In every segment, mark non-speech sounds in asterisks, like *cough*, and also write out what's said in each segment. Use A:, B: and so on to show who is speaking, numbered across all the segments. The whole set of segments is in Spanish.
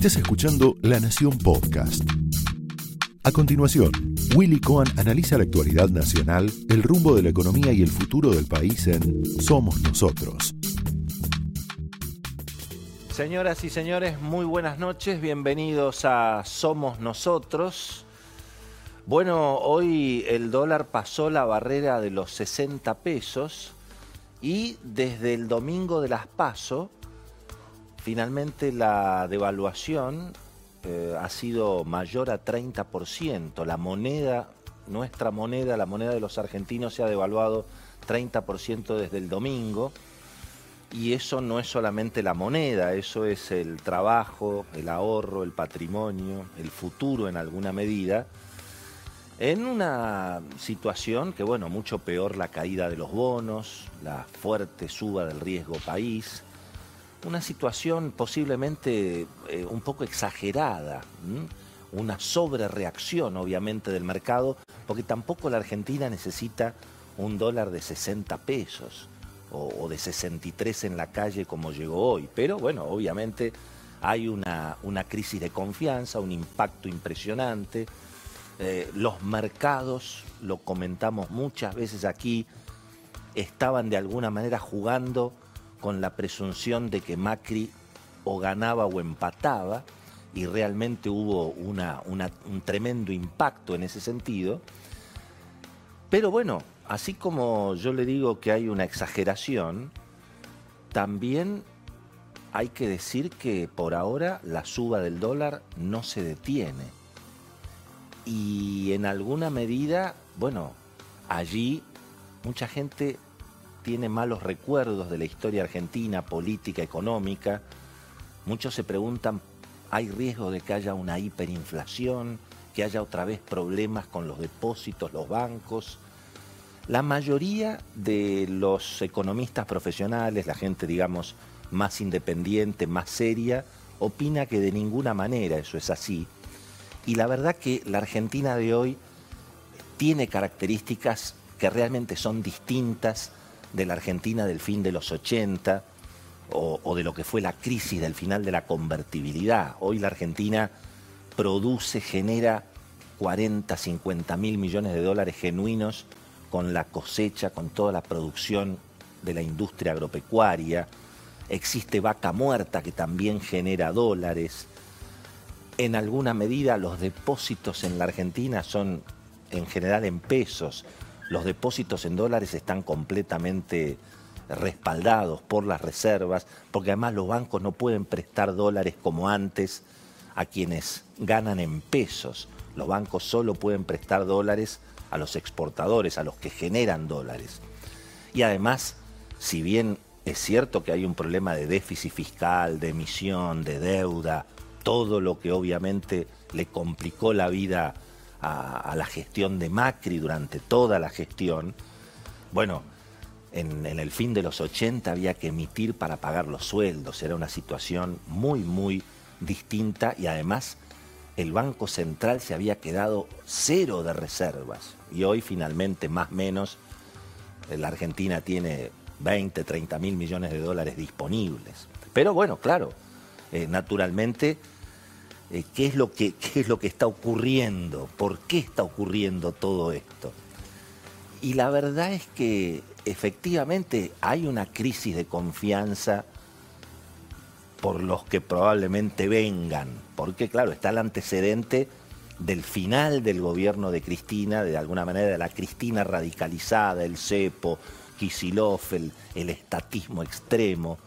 A: Estás escuchando La Nación Podcast. A continuación, Willy Cohen analiza la actualidad nacional, el rumbo de la economía y el futuro del país en Somos Nosotros.
B: Señoras y señores, muy buenas noches, bienvenidos a Somos Nosotros. Bueno, hoy el dólar pasó la barrera de los 60 pesos y desde el domingo de las PASO, finalmente la devaluación eh, ha sido mayor a 30%. La moneda, nuestra moneda, la moneda de los argentinos se ha devaluado 30% desde el domingo. Y eso no es solamente la moneda, eso es el trabajo, el ahorro, el patrimonio, el futuro en alguna medida en una situación que, bueno, mucho peor la caída de los bonos, la fuerte suba del riesgo país, una situación posiblemente eh, un poco exagerada, una sobrereacción obviamente del mercado, porque tampoco la Argentina necesita un dólar de 60 pesos o, de 63 en la calle como llegó hoy, pero bueno, obviamente hay una, una crisis de confianza, un impacto impresionante. Eh, los mercados, lo comentamos muchas veces aquí, estaban de alguna manera jugando con la presunción de que Macri o ganaba o empataba, y realmente hubo un tremendo impacto en ese sentido. Pero bueno, así como yo le digo que hay una exageración, también hay que decir que por ahora la suba del dólar no se detiene y en alguna medida, bueno, allí mucha gente tiene malos recuerdos de la historia argentina, política, económica. Muchos se preguntan, ¿hay riesgo de que haya una hiperinflación, que haya otra vez problemas con los depósitos, los bancos? La mayoría de los economistas profesionales, la gente, digamos, más independiente, más seria, opina que de ninguna manera eso es así y la verdad que la Argentina de hoy tiene características que realmente son distintas de la Argentina del fin de los 80 o, de lo que fue la crisis del final de la convertibilidad. Hoy la Argentina produce, genera 40, 50 mil millones de dólares genuinos con la cosecha, con toda la producción de la industria agropecuaria. Existe vaca muerta que también genera dólares en alguna medida los depósitos en la Argentina son en general en pesos. Los depósitos en dólares están completamente respaldados por las reservas, porque además los bancos no pueden prestar dólares como antes a quienes ganan en pesos. Los bancos solo pueden prestar dólares a los exportadores, a los que generan dólares. Y además, si bien es cierto que hay un problema de déficit fiscal, de emisión, de deuda, todo lo que obviamente le complicó la vida a, la gestión de Macri durante toda la gestión. Bueno, en, el fin de los 80 había que emitir para pagar los sueldos, era una situación muy, muy distinta y además el Banco Central se había quedado cero de reservas y hoy finalmente más o menos la Argentina tiene 20, 30 mil millones de dólares disponibles. Pero bueno, claro, eh, naturalmente eh, qué, es lo que, qué es lo que está ocurriendo, por qué está ocurriendo todo esto. Y la verdad es que efectivamente hay una crisis de confianza por los que probablemente vengan, porque claro, está el antecedente del final del gobierno de Cristina, de alguna manera de la Cristina radicalizada, el cepo, Kisilov, el, el estatismo extremo.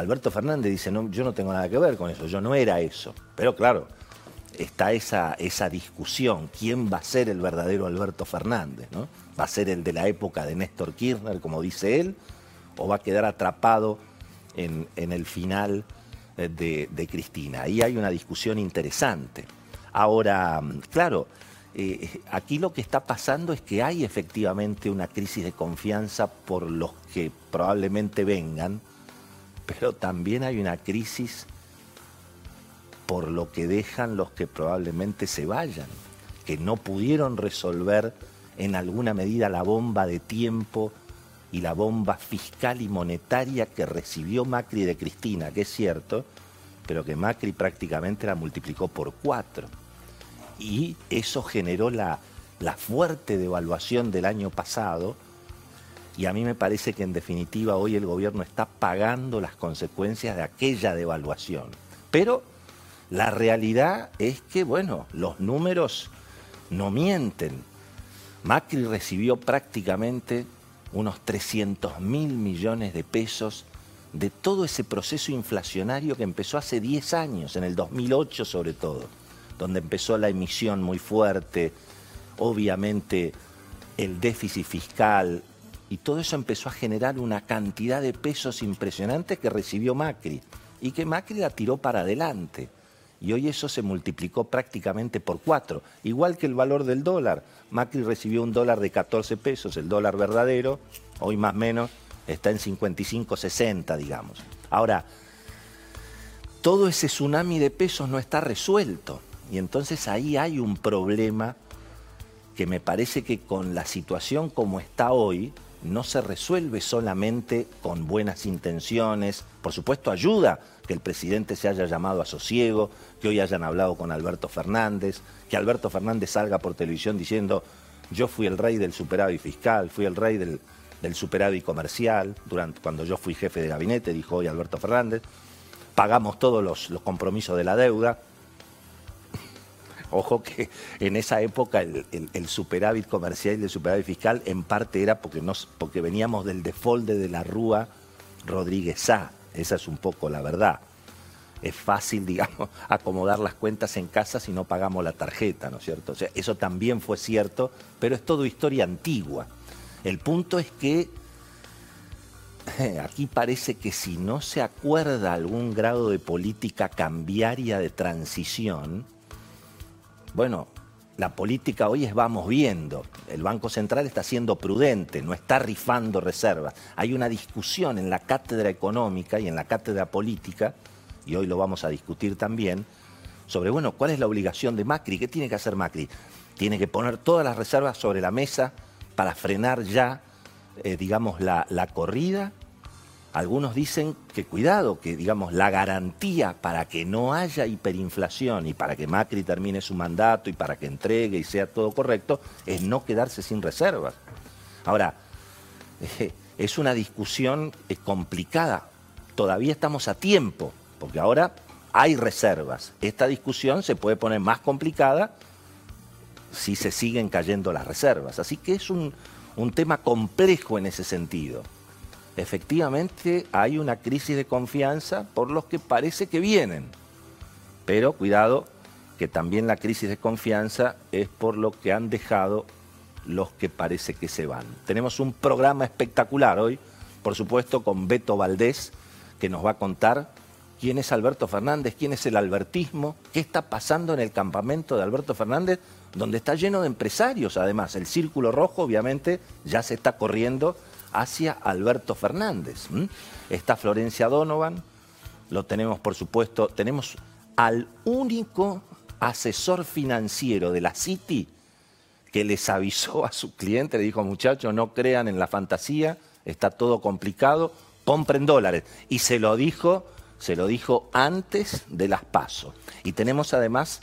B: Alberto Fernández dice, no, yo no tengo nada que ver con eso, yo no era eso. Pero claro, está esa, esa discusión, ¿quién va a ser el verdadero Alberto Fernández? ¿no? ¿Va a ser el de la época de Néstor Kirchner, como dice él, o va a quedar atrapado en, el final eh, de, de, Cristina? Ahí hay una discusión interesante. Ahora, claro, eh, aquí lo que está pasando es que hay efectivamente una crisis de confianza por los que probablemente vengan, pero también hay una crisis por lo que dejan los que probablemente se vayan, que no pudieron resolver en alguna medida la bomba de tiempo y la bomba fiscal y monetaria que recibió Macri de Cristina, que es cierto, pero que Macri prácticamente la multiplicó por cuatro. Y eso generó la, la fuerte devaluación del año pasado. Y a mí me parece que en definitiva hoy el gobierno está pagando las consecuencias de aquella devaluación. Pero la realidad es que, bueno, los números no mienten. Macri recibió prácticamente unos 300 mil millones de pesos de todo ese proceso inflacionario que empezó hace 10 años, en el 2008 sobre todo, donde empezó la emisión muy fuerte, obviamente el déficit fiscal, y todo eso empezó a generar una cantidad de pesos impresionantes que recibió Macri, y que Macri la tiró para adelante. Y hoy eso se multiplicó prácticamente por cuatro, igual que el valor del dólar. Macri recibió un dólar de 14 pesos, el dólar verdadero, hoy más o menos está en 55, 60, digamos. Ahora, todo ese tsunami de pesos no está resuelto. Y entonces ahí hay un problema que me parece que con la situación como está hoy, no se resuelve solamente con buenas intenciones. Por supuesto, ayuda que el presidente se haya llamado a sosiego, que hoy hayan hablado con Alberto Fernández, que Alberto Fernández salga por televisión diciendo yo fui el rey del superávit fiscal, fui el rey del, superávit comercial, durante, cuando yo fui jefe de gabinete, dijo hoy Alberto Fernández, pagamos todos los, compromisos de la deuda. Ojo que en esa época el, superávit comercial y el superávit fiscal en parte era porque, nos, porque veníamos del default de la Rúa Rodríguez A. Esa es un poco la verdad. Es fácil, *laughs* digamos, acomodar las cuentas en casa si no pagamos la tarjeta, ¿no es cierto? O sea, eso también fue cierto, pero es todo historia antigua. El punto es que *laughs* aquí parece que si no se acuerda algún grado de política cambiaria de transición, bueno, la política hoy es vamos viendo. El Banco Central está siendo prudente, no está rifando reservas. Hay una discusión en la cátedra económica y en la cátedra política, y hoy lo vamos a discutir también, sobre, bueno, ¿cuál es la obligación de Macri? ¿Qué tiene que hacer Macri? Tiene que poner todas las reservas sobre la mesa para frenar ya, eh, digamos, la, la corrida. Algunos dicen que cuidado, que digamos la garantía para que no haya hiperinflación y para que Macri termine su mandato y para que entregue y sea todo correcto es no quedarse sin reservas. Ahora, es una discusión eh, complicada. Todavía estamos a tiempo, porque ahora hay reservas. Esta discusión se puede poner más complicada si se siguen cayendo las reservas. Así que es un, tema complejo en ese sentido. Efectivamente hay una crisis de confianza por los que parece que vienen, pero cuidado que también la crisis de confianza es por lo que han dejado los que parece que se van. Tenemos un programa espectacular hoy, por supuesto, con Beto Valdés, que nos va a contar quién es Alberto Fernández, quién es el albertismo, qué está pasando en el campamento de Alberto Fernández, donde está lleno de empresarios, además. El círculo rojo, obviamente, ya se está corriendo hacia Alberto Fernández. Está Florencia Donovan, lo tenemos, por supuesto, tenemos al único asesor financiero de la City que les avisó a su cliente, le dijo, muchachos, no crean en la fantasía, está todo complicado, compren dólares. Y se lo dijo se lo dijo antes de las pasos. Y tenemos además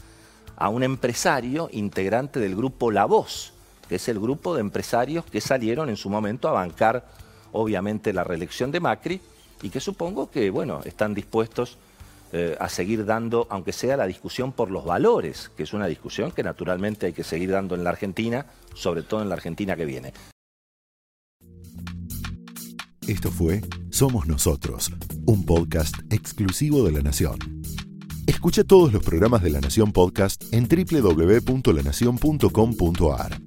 B: a un empresario integrante del grupo La Voz, que es el grupo de empresarios que salieron en su momento a bancar, obviamente, la reelección de Macri y que supongo que, bueno, están dispuestos eh, a seguir dando, aunque sea la discusión por los valores, que es una discusión que naturalmente hay que seguir dando en la Argentina, sobre todo en la Argentina que viene.
A: Esto fue Somos Nosotros, un podcast exclusivo de La Nación. Escucha todos los programas de La Nación Podcast en www.lanacion.com.ar.